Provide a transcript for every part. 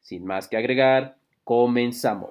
Sin más que agregar, comenzamos.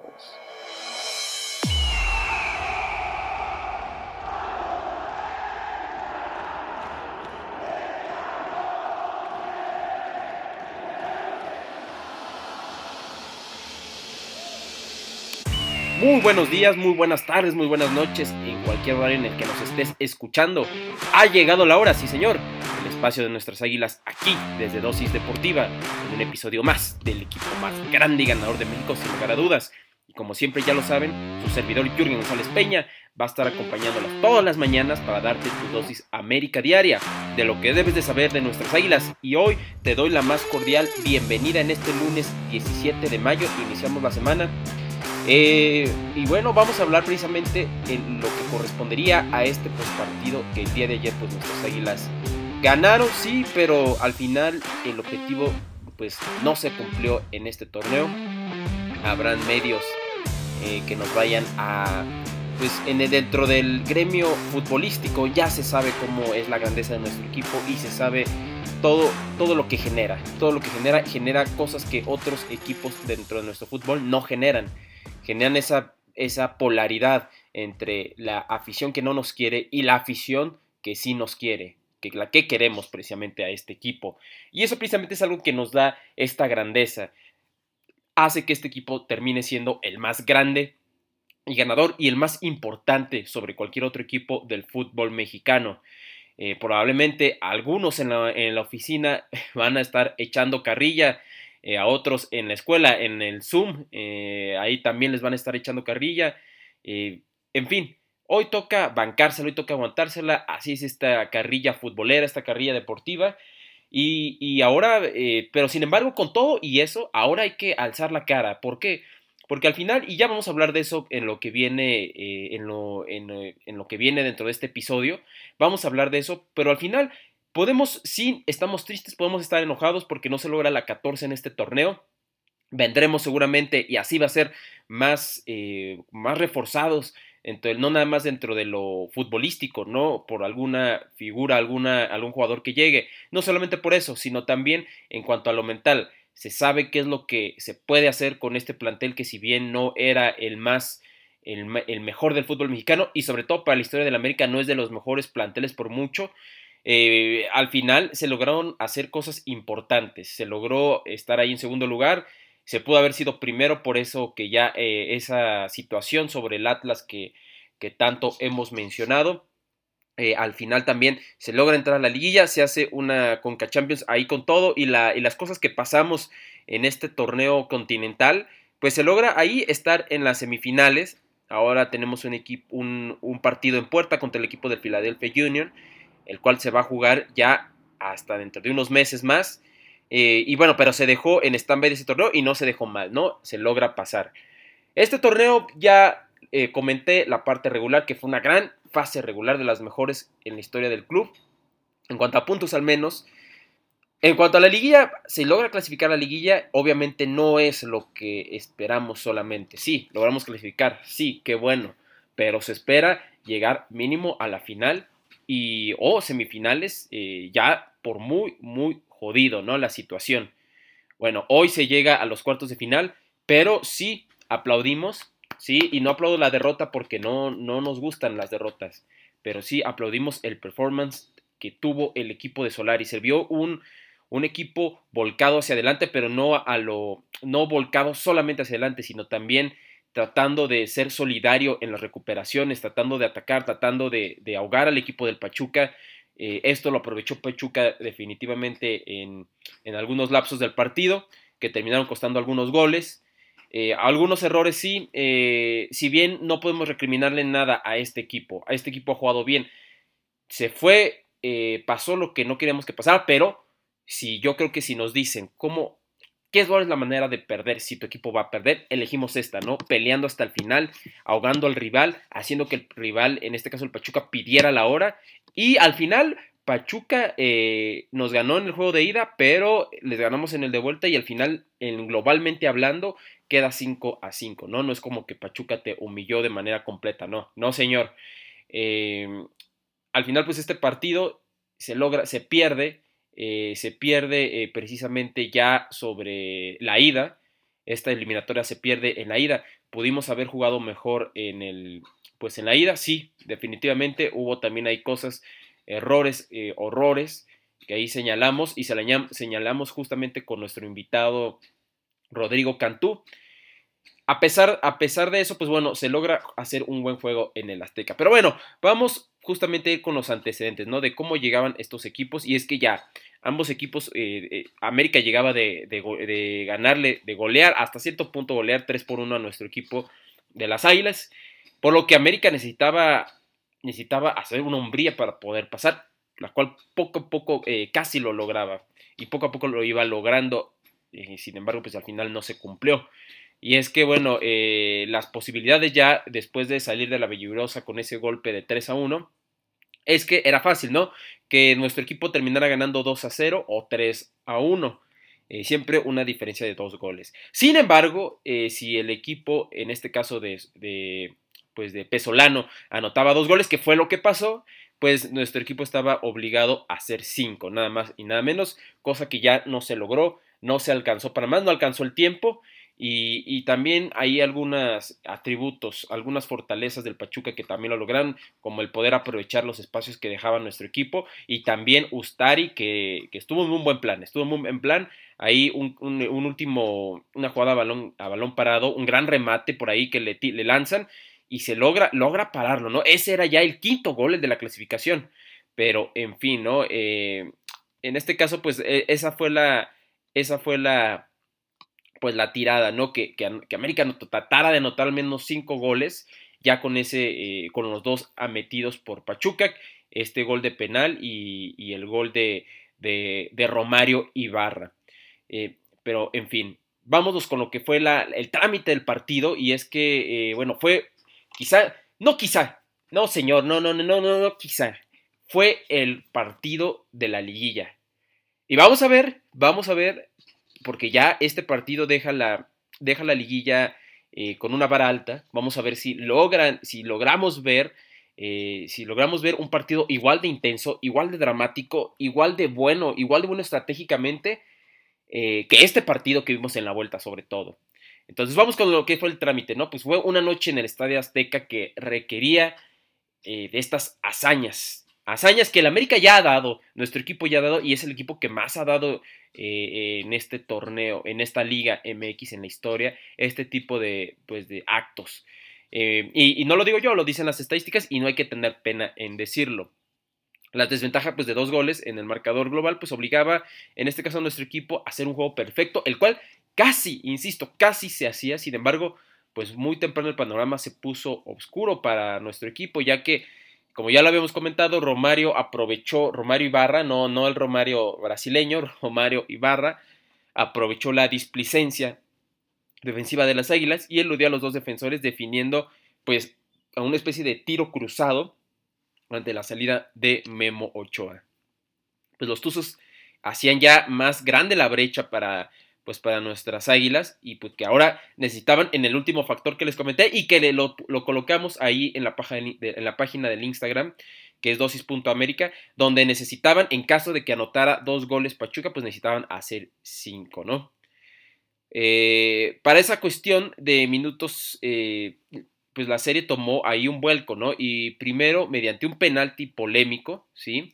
Muy buenos días, muy buenas tardes, muy buenas noches, en cualquier horario en el que nos estés escuchando. Ha llegado la hora, sí señor, el espacio de nuestras águilas aquí, desde Dosis Deportiva, en un episodio más del equipo más grande y ganador de México, sin lugar a dudas. Y como siempre ya lo saben, su servidor Jürgen González Peña va a estar acompañándolos todas las mañanas para darte tu dosis América diaria de lo que debes de saber de nuestras águilas. Y hoy te doy la más cordial bienvenida en este lunes 17 de mayo. Iniciamos la semana eh, y bueno, vamos a hablar precisamente en lo que correspondería a este partido que el día de ayer pues nuestras águilas ganaron, sí, pero al final el objetivo pues no se cumplió en este torneo. Habrán medios eh, que nos vayan a pues en dentro del gremio futbolístico ya se sabe cómo es la grandeza de nuestro equipo y se sabe todo, todo lo que genera. Todo lo que genera genera cosas que otros equipos dentro de nuestro fútbol no generan generan esa, esa polaridad entre la afición que no nos quiere y la afición que sí nos quiere, que la que queremos precisamente a este equipo. Y eso precisamente es algo que nos da esta grandeza. Hace que este equipo termine siendo el más grande y ganador y el más importante sobre cualquier otro equipo del fútbol mexicano. Eh, probablemente algunos en la, oficina van a estar echando carrilla eh, a otros en la escuela, en el Zoom, eh, ahí también les van a estar echando carrilla. En fin, hoy toca bancársela, hoy toca aguantársela, así es esta carrilla futbolera, esta carrilla deportiva. Y, ahora, pero sin embargo, con todo y eso, ahora hay que alzar la cara. ¿Por qué? Porque al final, y ya vamos a hablar de eso en lo que viene, en, lo, en, lo que viene dentro de este episodio, vamos a hablar de eso, pero al final Podemos, sí, estamos tristes, podemos estar enojados porque no se logra la 14 en este torneo. Vendremos seguramente, y así va a ser, más, eh, más reforzados, entonces, no nada más dentro de lo futbolístico, ¿no? Por alguna figura, alguna, algún jugador que llegue. No solamente por eso, sino también en cuanto a lo mental. Se sabe qué es lo que se puede hacer con este plantel que si bien no era el más el, el, mejor del fútbol mexicano y sobre todo para la historia del América no es de los mejores planteles por mucho, eh, al final se lograron hacer cosas importantes, se logró estar ahí en segundo lugar, se pudo haber sido primero por eso que ya eh, esa situación sobre el Atlas que, que tanto hemos mencionado. Eh, al final también se logra entrar a la liguilla, se hace una Conca Champions ahí con todo y, la, y las cosas que pasamos en este torneo continental, pues se logra ahí estar en las semifinales. Ahora tenemos un, equipo, un, partido en puerta contra el equipo del Philadelphia Union el cual se va a jugar ya hasta dentro de unos meses más. Eh, y bueno, pero se dejó en stand-by de ese torneo y no se dejó mal, ¿no? Se logra pasar. Este torneo ya eh, comenté la parte regular, que fue una gran fase regular de las mejores en la historia del club. En cuanto a puntos al menos. En cuanto a la liguilla, se logra clasificar la liguilla, obviamente no es lo que esperamos solamente. Sí, logramos clasificar, sí, qué bueno, pero se espera llegar mínimo a la final y o semifinales eh, ya por muy, muy jodido, ¿no? La situación. Bueno, hoy se llega a los cuartos de final, pero sí aplaudimos, sí, y no aplaudo la derrota porque no, no nos gustan las derrotas, pero sí aplaudimos el performance que tuvo el equipo de Solari. Se vio un, un equipo volcado hacia adelante, pero no a lo, no volcado solamente hacia adelante, sino también tratando de ser solidario en las recuperaciones, tratando de atacar, tratando de, ahogar al equipo del Pachuca. Eh, esto lo aprovechó Pachuca definitivamente en, algunos lapsos del partido, que terminaron costando algunos goles. Eh, algunos errores sí, eh, si bien no podemos recriminarle nada a este equipo, a este equipo ha jugado bien, se fue, pasó lo que no queríamos que pasara, pero si yo creo que si nos dicen cómo ¿Qué es la manera de perder si tu equipo va a perder? Elegimos esta, ¿no? Peleando hasta el final, ahogando al rival, haciendo que el rival, en este caso el Pachuca, pidiera la hora. Y al final, Pachuca eh, nos ganó en el juego de ida, pero les ganamos en el de vuelta y al final, en, globalmente hablando, queda 5 a 5, ¿no? No es como que Pachuca te humilló de manera completa, no, no señor. Eh, al final, pues este partido se logra, se pierde eh, se pierde eh, precisamente ya sobre la ida. Esta eliminatoria se pierde en la ida. Pudimos haber jugado mejor en el, pues en la ida, sí, definitivamente hubo también hay cosas, errores, eh, horrores que ahí señalamos y señalamos justamente con nuestro invitado Rodrigo Cantú. A pesar, a pesar de eso, pues bueno, se logra hacer un buen juego en el Azteca. Pero bueno, vamos justamente con los antecedentes, ¿no? De cómo llegaban estos equipos. Y es que ya ambos equipos, eh, eh, América llegaba de, de, ganarle, de golear, hasta cierto punto golear 3 por 1 a nuestro equipo de las Águilas. Por lo que América necesitaba, necesitaba hacer una hombría para poder pasar, la cual poco a poco eh, casi lo lograba. Y poco a poco lo iba logrando. sin embargo, pues al final no se cumplió. Y es que, bueno, eh, las posibilidades ya después de salir de la Belligrosa con ese golpe de 3 a 1, es que era fácil, ¿no? Que nuestro equipo terminara ganando 2 a 0 o 3 a 1. Eh, siempre una diferencia de dos goles. Sin embargo, si el equipo, en este caso de, pues de Pesolano, anotaba dos goles, que fue lo que pasó, pues nuestro equipo estaba obligado a hacer 5, nada más y nada menos, cosa que ya no se logró, no se alcanzó para más, no alcanzó el tiempo y, también hay algunos atributos, algunas fortalezas del Pachuca que también lo lograron, como el poder aprovechar los espacios que dejaba nuestro equipo. Y también Ustari, que, estuvo en un buen plan, estuvo en un buen plan. Ahí un, último, una jugada a balón, a balón parado, un gran remate por ahí que le, le lanzan y se logra, logra pararlo, ¿no? Ese era ya el quinto gol de la clasificación. Pero, en fin, ¿no? Eh, en este caso, pues e, esa fue la, esa fue la, pues la tirada, ¿no? Que, que, América no, tratara de anotar al menos cinco goles, ya con ese, eh, con los dos ametidos por Pachuca, este gol de penal y, el gol de, de, Romario Ibarra. Eh, pero, en fin, vámonos con lo que fue el trámite del partido, y es que, bueno, fue quizá, no quizá, no señor, no, no, no, no, no, no, quizá, fue el partido de la liguilla. Y vamos a ver, vamos a ver porque ya este partido deja la, deja la liguilla eh, con una vara alta. Vamos a ver si, logran, si logramos ver. Eh, si logramos ver un partido igual de intenso, igual de dramático, igual de bueno, igual de bueno estratégicamente eh, que este partido que vimos en la vuelta sobre todo. Entonces vamos con lo que fue el trámite, ¿no? Pues fue una noche en el Estadio Azteca que requería de estas hazañas, hazañas que el América ya ha dado, nuestro equipo ya ha dado y es el equipo que más ha dado eh, en este torneo, en esta liga MX en la historia, este tipo de, pues, de actos. Eh, y, no lo digo yo, lo dicen las estadísticas y no hay que tener pena en decirlo. La desventaja pues, de dos goles en el marcador global pues obligaba en este caso a nuestro equipo a hacer un juego perfecto, el cual casi, insisto, casi se hacía, sin embargo, pues muy temprano el panorama se puso oscuro para nuestro equipo, ya que como ya lo habíamos comentado, Romario aprovechó, Romario Ibarra, no, no el Romario brasileño, Romario Ibarra, aprovechó la displicencia defensiva de las Águilas y eludió a los dos defensores definiendo pues a una especie de tiro cruzado ante la salida de Memo Ochoa. Pues los Tuzos hacían ya más grande la brecha para pues para nuestras águilas y pues que ahora necesitaban en el último factor que les comenté y que lo, lo colocamos ahí en la, página en la página del Instagram que es dosis.américa, donde necesitaban, en caso de que anotara dos goles Pachuca, pues necesitaban hacer cinco, ¿no? Eh, para esa cuestión de minutos, eh, pues la serie tomó ahí un vuelco, ¿no? Y primero, mediante un penalti polémico, ¿sí?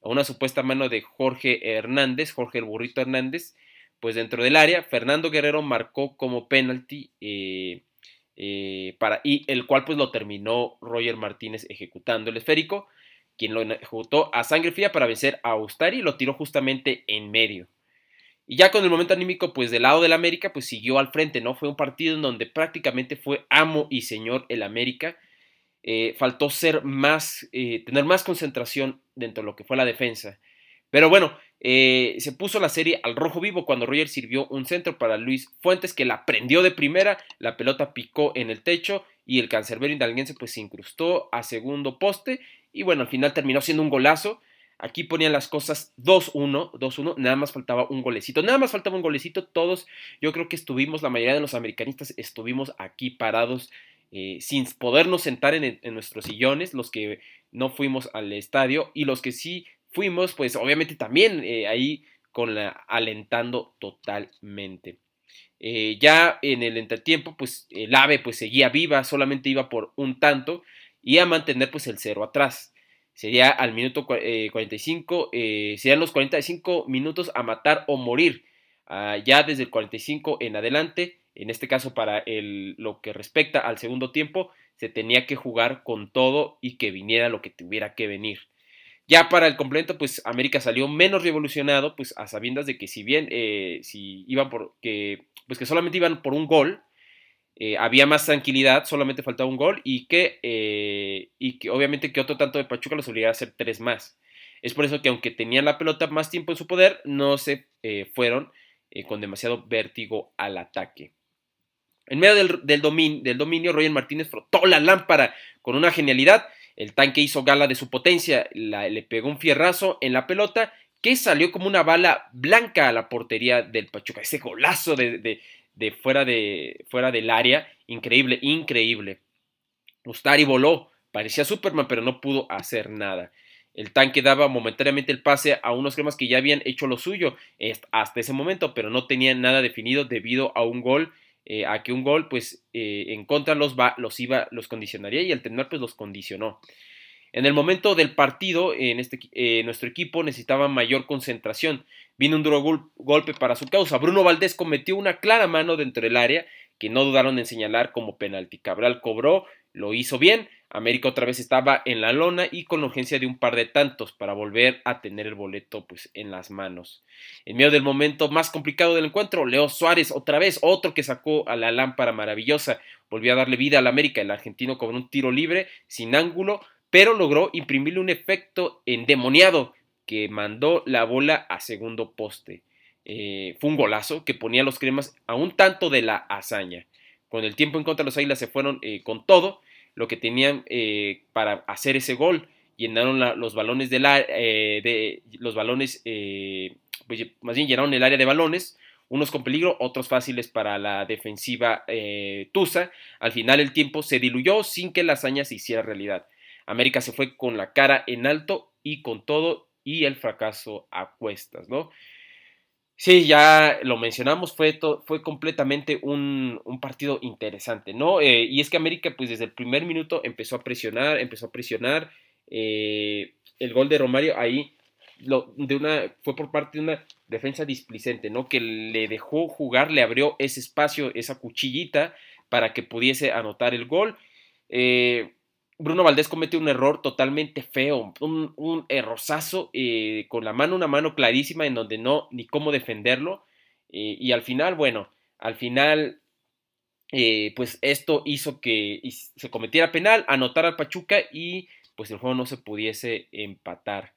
Una supuesta mano de Jorge Hernández, Jorge el Burrito Hernández, pues dentro del área, Fernando Guerrero marcó como penalti eh, eh, para, y el cual pues lo terminó Roger Martínez ejecutando el esférico, quien lo ejecutó a sangre fría para vencer a Ustari y lo tiró justamente en medio. Y ya con el momento anímico, pues del lado del América, pues siguió al frente, ¿no? Fue un partido en donde prácticamente fue amo y señor el América. Eh, faltó ser más, tener más concentración dentro de lo que fue la defensa. Pero bueno, eh, se puso la serie al rojo vivo cuando Roger sirvió un centro para Luis Fuentes que la prendió de primera, la pelota picó en el techo y el cancerbero indalguense pues se incrustó a segundo poste y bueno, al final terminó siendo un golazo. Aquí ponían las cosas 2-1, 2-1, nada más faltaba un golecito, nada más faltaba un golecito, todos, yo creo que estuvimos, la mayoría de los americanistas estuvimos aquí parados eh, sin podernos sentar en, nuestros sillones, los que no fuimos al estadio y los que sí fuimos, pues obviamente también eh, ahí con la alentando totalmente. Eh, ya en el entretiempo, pues el AVE pues seguía viva, solamente iba por un tanto y a mantener pues el cero atrás sería al minuto 45, eh, serían los 45 minutos a matar o morir. Ah, ya desde el 45 en adelante, en este caso para lo que respecta al segundo tiempo, se tenía que jugar con todo y que viniera lo que tuviera que venir. Ya para el complemento, pues América salió menos revolucionado, pues a sabiendas de que si bien eh, si iban por que pues que solamente iban por un gol, eh, había más tranquilidad, solamente faltaba un gol y que, eh, y que obviamente que otro tanto de Pachuca los obligaba a hacer tres más. Es por eso que aunque tenían la pelota más tiempo en su poder, no se fueron con demasiado vértigo al ataque. En medio del, del, del dominio, Roger Martínez frotó la lámpara con una genialidad. El tanque hizo gala de su potencia, le pegó un fierrazo en la pelota que salió como una bala blanca a la portería del Pachuca. Ese golazo de, de fuera, de fuera del área. Increíble, increíble. Ustari voló, parecía Superman, pero no pudo hacer nada. El tanque daba momentáneamente el pase a unos cremas que ya habían hecho lo suyo hasta ese momento, pero no tenían nada definido debido a un gol, eh, a que un gol, pues eh, en contra los, va, los iba, los condicionaría y al terminar, pues los condicionó. En el momento del partido, en este, eh, nuestro equipo necesitaba mayor concentración. Vino un duro golpe para su causa. Bruno Valdés cometió una clara mano dentro del área que no dudaron en señalar como penalti. Cabral cobró, lo hizo bien. América otra vez estaba en la lona y con urgencia de un par de tantos para volver a tener el boleto pues, en las manos. En medio del momento más complicado del encuentro, Leo Suárez, otra vez, otro que sacó a la lámpara maravillosa, volvió a darle vida al América. El argentino con un tiro libre, sin ángulo, pero logró imprimirle un efecto endemoniado que mandó la bola a segundo poste. Eh, fue un golazo que ponía a los cremas a un tanto de la hazaña. Con el tiempo en contra, los Águilas se fueron eh, con todo lo que tenían eh, para hacer ese gol. Llenaron los balones de, la, de los balones, pues, más bien llenaron el área de balones, unos con peligro, otros fáciles para la defensiva Tusa. Al final el tiempo se diluyó sin que la hazaña se hiciera realidad. América se fue con la cara en alto y con todo y el fracaso a cuestas, ¿no? Sí, ya lo mencionamos, fue, fue completamente un, partido interesante, ¿no? Eh, y es que América, pues desde el primer minuto empezó a presionar, empezó a presionar. Eh, el gol de Romario ahí lo, de una, fue por parte de una defensa displicente, ¿no? Que le dejó jugar, le abrió ese espacio, esa cuchillita para que pudiese anotar el gol. Eh, Bruno Valdés comete un error totalmente feo, un, un eh, con la mano, una mano clarísima en donde no ni cómo defenderlo. Eh, y al final, bueno, al final, eh, pues esto hizo que se cometiera penal, anotara al Pachuca y pues el juego no se pudiese empatar.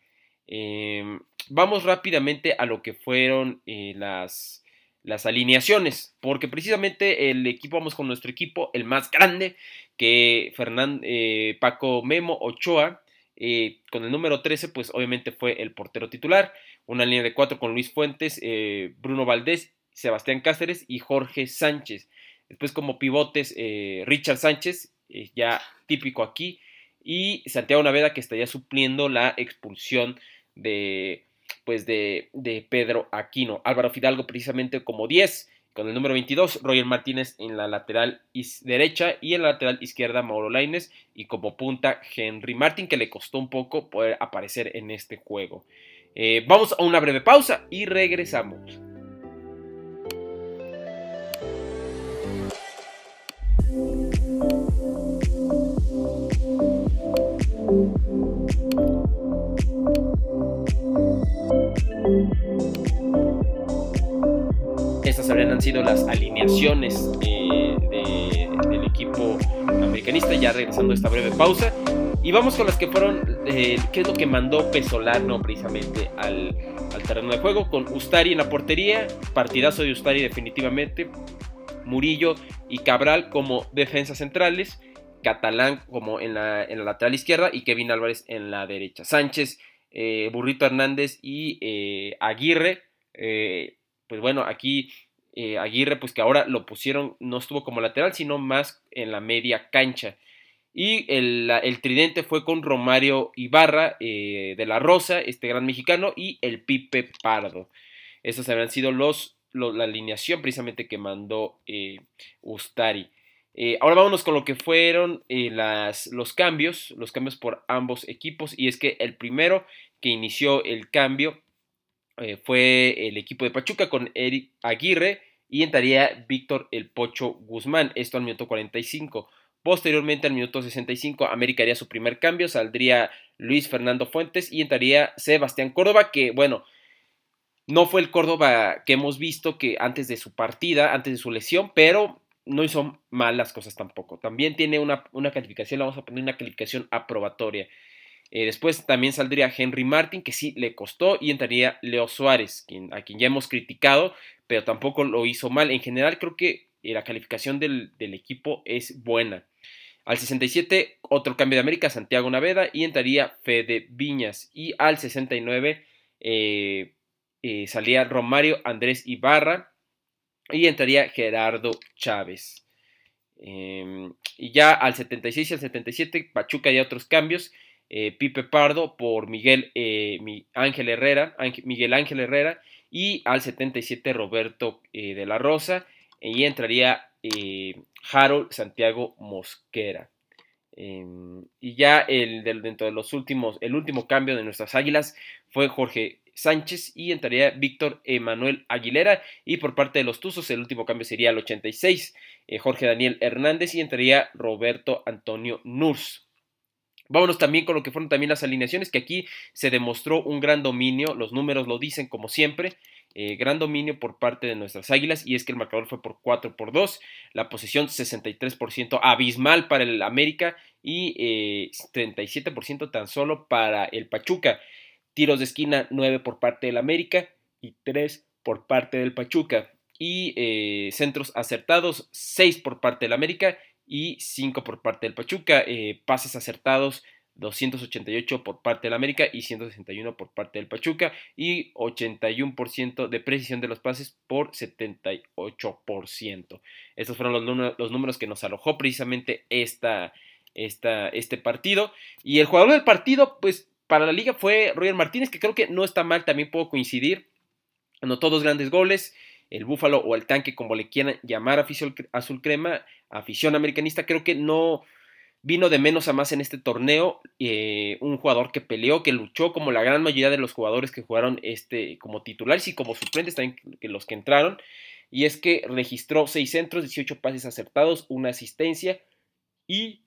Em, vamos rápidamente a lo que fueron las, las alineaciones, porque precisamente el equipo, vamos con nuestro equipo, el más grande, que Fernando, eh, Paco Memo Ochoa, eh, con el número 13, pues obviamente fue el portero titular, una línea de cuatro con Luis Fuentes, eh, Bruno Valdés, Sebastián Cáceres y Jorge Sánchez. Después como pivotes, Richard Sánchez, ya típico aquí, y Santiago Naveda que estaría supliendo la expulsión de pues de, de Pedro Aquino. Álvaro Fidalgo precisamente como 10, con el número 22, Roger Martínez en la lateral derecha y en la lateral izquierda Mauro Laines y como punta Henry Martin que le costó un poco poder aparecer en este juego. Eh, vamos a una breve pausa y regresamos. Han sido las alineaciones del equipo americanista, ya regresando a esta breve pausa. Y vamos con las que fueron, eh, qué es lo que mandó Pesolano precisamente al, al terreno de juego, con Ustari en la portería, partidazo de Ustari definitivamente, Murillo y Cabral como defensas centrales, Catalán como en la, en la lateral izquierda y Kevin Álvarez en la derecha. Sánchez, eh, Burrito Hernández y eh, Aguirre, eh, pues bueno, aquí Aguirre pues que ahora lo pusieron, no estuvo como lateral, sino más en la media cancha. Y el, tridente fue con Romario Ibarra de la Rosa, este gran mexicano, y el Pipe Pardo. Esos habrían sido los la alineación precisamente que mandó eh, Ustari. Eh, ahora vámonos con lo que fueron eh, las, los cambios, los cambios por ambos equipos. Y es que el primero que inició el cambio fue el equipo de Pachuca con Eric Aguirre y entraría Víctor El Pocho Guzmán. Esto al minuto 45. Posteriormente, al minuto 65, América haría su primer cambio. Saldría Luis Fernando Fuentes y entraría Sebastián Córdoba, que bueno, no fue el Córdoba que hemos visto que antes de su partida, antes de su lesión, pero no hizo mal las cosas tampoco. También tiene una, calificación, le vamos a poner una calificación aprobatoria. Eh, después también saldría Henry Martin, que sí le costó, y entraría Leo Suárez, a quien ya hemos criticado, pero tampoco lo hizo mal. En general creo que eh, la calificación del, equipo es buena. Al 67, otro cambio de América, Santiago Naveda, y entraría Fede Viñas. Y al 69, eh, eh, salía Romario Andrés Ibarra y entraría Gerardo Chávez. Em, y ya al 76 y al 77, Pachuca y otros cambios. Eh, Pipe Pardo por Miguel eh, Ángel Herrera, Miguel Ángel Herrera y al 77 Roberto de la Rosa y entraría Harold Santiago Mosquera. Em, y ya el, dentro de los últimos, el último cambio de nuestras águilas fue Jorge Sánchez y entraría Víctor Emanuel Aguilera. Y por parte de los Tuzos, el último cambio sería el 86, eh, Jorge Daniel Hernández y entraría Roberto Antonio Nurs. Vámonos también con lo que fueron también las alineaciones, que aquí se demostró un gran dominio, los números lo dicen como siempre, eh, gran dominio por parte de nuestras águilas y es que el marcador fue por 4 por 2, la posición 63% abismal para el América y 37% eh, tan solo para el Pachuca tiros de esquina 9 por parte del América y 3 por parte del Pachuca. Y eh, centros acertados 6 por parte del América y 5 por parte del Pachuca. Eh, pases acertados 288 por parte del América y 161 por parte del Pachuca. Y 81% de precisión de los pases por 78%. Estos fueron los, los números que nos alojó precisamente esta, esta, este partido. Y el jugador del partido, pues para la liga fue Roger Martínez, que creo que no está mal, también puedo coincidir. Anotó dos grandes goles. El Búfalo o el Tanque, como le quieran llamar afición azul crema, afición americanista, creo que no vino de menos a más en este torneo. Eh, un jugador que peleó, que luchó, como la gran mayoría de los jugadores que jugaron este, como titulares y como suplentes también los que entraron. Y es que registró seis centros, 18 pases acertados, una asistencia y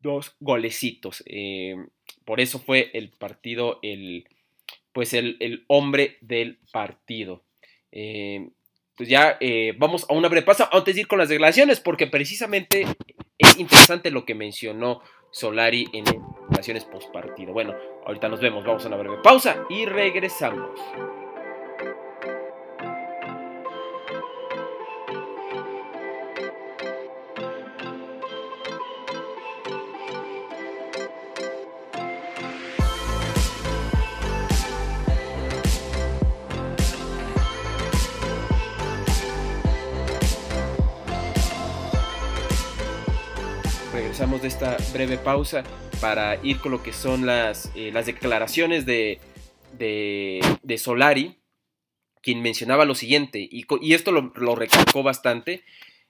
dos golecitos. Eh, por eso fue el partido, el, pues el, hombre del partido. Eh, pues ya eh, vamos a una breve pausa antes de ir con las declaraciones, porque precisamente es interesante lo que mencionó Solari en declaraciones post partido. Bueno, ahorita nos vemos, vamos a una breve pausa y regresamos. De esta breve pausa para ir con lo que son las, eh, las declaraciones de, de, Solari, quien mencionaba lo siguiente, y, y esto lo, lo recalcó bastante,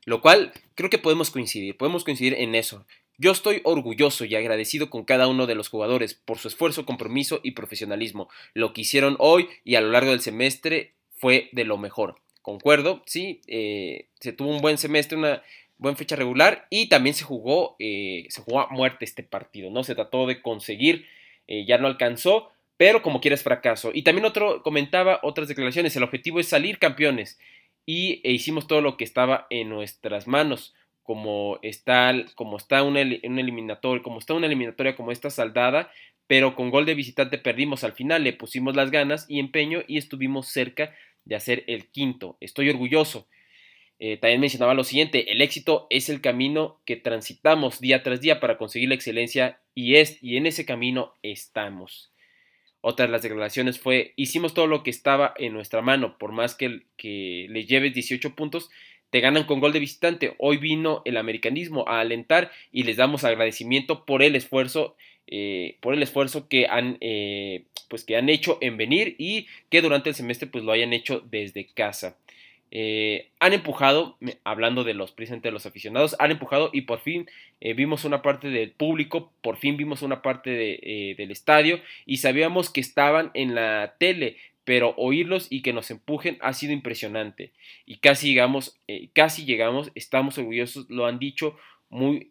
lo cual creo que podemos coincidir, podemos coincidir en eso. Yo estoy orgulloso y agradecido con cada uno de los jugadores por su esfuerzo, compromiso y profesionalismo. Lo que hicieron hoy y a lo largo del semestre fue de lo mejor. Concuerdo, sí, eh, se tuvo un buen semestre, una, buena fecha regular y también se jugó, eh, se jugó a muerte este partido, ¿no? Se trató de conseguir, eh, ya no alcanzó, pero como quieras fracaso. Y también otro comentaba otras declaraciones, el objetivo es salir campeones y e hicimos todo lo que estaba en nuestras manos. como está, como está una, un eliminatoria, como está una eliminatoria como esta saldada, pero con gol de visitante perdimos al final, le pusimos las ganas y empeño y estuvimos cerca de hacer el quinto. Estoy orgulloso. Eh, también mencionaba lo siguiente, el éxito es el camino que transitamos día tras día para conseguir la excelencia y, es, y en ese camino estamos. Otra de las declaraciones fue, hicimos todo lo que estaba en nuestra mano, por más que, que le lleves 18 puntos, te ganan con gol de visitante. Hoy vino el americanismo a alentar y les damos agradecimiento por el esfuerzo, eh, por el esfuerzo que han, eh, pues que han hecho en venir y que durante el semestre pues lo hayan hecho desde casa. Eh, han empujado, hablando de los precisamente de los aficionados, han empujado y por fin eh, vimos una parte del público, por fin vimos una parte eh, del estadio y sabíamos que estaban en la tele, pero oírlos y que nos empujen ha sido impresionante y casi llegamos, casi llegamos, estamos orgullosos, lo han dicho muy,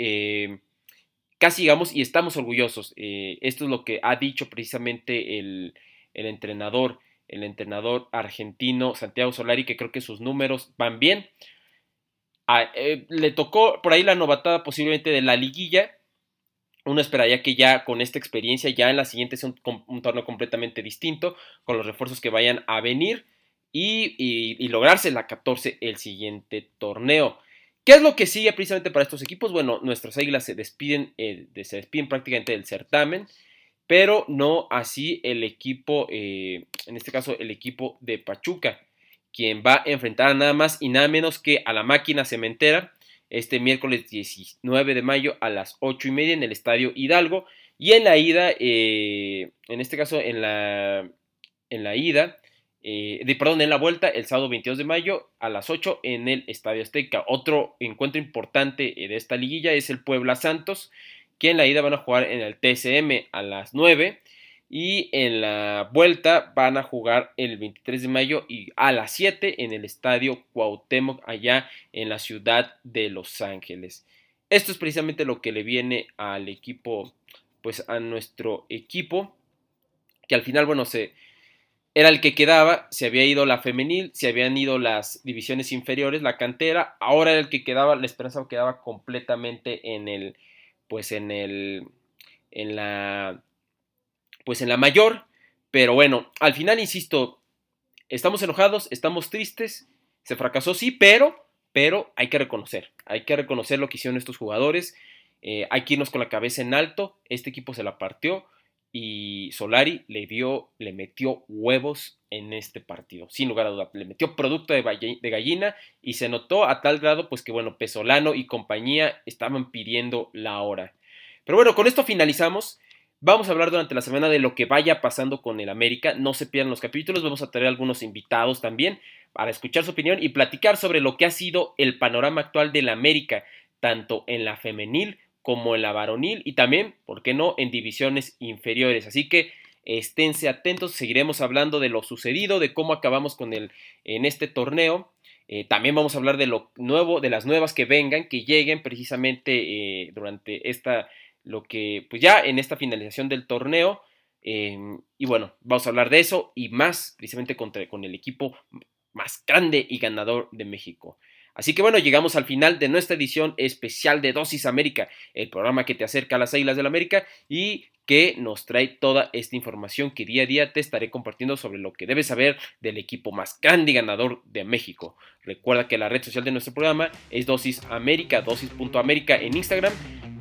casi llegamos y estamos orgullosos. esto es lo que ha dicho precisamente el entrenador el entrenador argentino Santiago Solari, que creo que sus números van bien. Ah, eh, le tocó por ahí la novatada posiblemente de la liguilla. Uno esperaría que ya con esta experiencia, ya en la siguiente sea un, torneo completamente distinto, con los refuerzos que vayan a venir y, lograrse la 14 el siguiente torneo. ¿Qué es lo que sigue precisamente para estos equipos? Bueno, nuestras águilas se despiden, eh, se despiden prácticamente del certamen pero no así el equipo, eh, en este caso el equipo de Pachuca, quien va a enfrentar nada más y nada menos que a la máquina cementera este miércoles 19 de mayo a las 8 y media en el Estadio Hidalgo. Y en la ida, eh, en este caso en la, en la ida, eh, de, perdón, en la vuelta el sábado 22 de mayo a las 8 en el Estadio Azteca. Otro encuentro importante de esta liguilla es el Puebla Santos, que en la ida van a jugar en el TSM a las 9 y en la vuelta van a jugar el 23 de mayo y a las 7 en el estadio Cuauhtémoc allá en la ciudad de Los Ángeles. Esto es precisamente lo que le viene al equipo, pues a nuestro equipo, que al final, bueno, se, era el que quedaba, se había ido la femenil, se habían ido las divisiones inferiores, la cantera, ahora era el que quedaba, la esperanza quedaba completamente en el, pues en el, en la, pues en la mayor, pero bueno, al final, insisto, estamos enojados, estamos tristes, se fracasó, sí, pero, pero hay que reconocer, hay que reconocer lo que hicieron estos jugadores, eh, hay que irnos con la cabeza en alto, este equipo se la partió y Solari le dio, le metió huevos en este partido, sin lugar a duda, le metió producto de, gallina y se notó a tal grado pues que bueno, Pesolano y compañía estaban pidiendo la hora. Pero bueno, con esto finalizamos. Vamos a hablar durante la semana de lo que vaya pasando con el América. No se pierdan los capítulos. Vamos a tener algunos invitados también para escuchar su opinión y platicar sobre lo que ha sido el panorama actual del América, tanto en la femenil como en la varonil y también, ¿por qué no?, en divisiones inferiores. Así que esténse atentos, seguiremos hablando de lo sucedido, de cómo acabamos con el en este torneo. Eh, también vamos a hablar de lo nuevo, de las nuevas que vengan, que lleguen precisamente eh, durante esta lo que, pues ya en esta finalización del torneo. Em, y bueno, vamos a hablar de eso y más precisamente contra, con el equipo más grande y ganador de México. Así que bueno, llegamos al final de nuestra edición especial de Dosis América, el programa que te acerca a las Águilas del América y que nos trae toda esta información que día a día te estaré compartiendo sobre lo que debes saber del equipo más grande y ganador de México. Recuerda que la red social de nuestro programa es Dosis América, dosis.américa en Instagram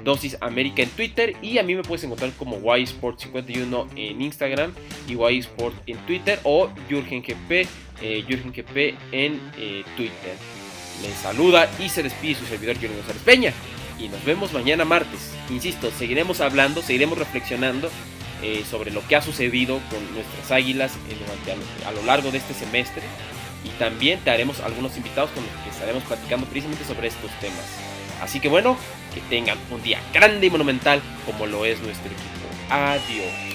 Dosis América en Twitter y a mí me puedes encontrar como YSport51 en Instagram y YSport en Twitter o JurgenGP, eh, GP en eh, Twitter. Les saluda y se despide su servidor Jürgen González Peña y nos vemos mañana martes. Insisto, seguiremos hablando, seguiremos reflexionando eh, sobre lo que ha sucedido con nuestras águilas durante, a, lo largo de este semestre y también te haremos algunos invitados con los que estaremos platicando precisamente sobre estos temas. Así que bueno, que tengan un día grande y monumental como lo es nuestro equipo. Adiós.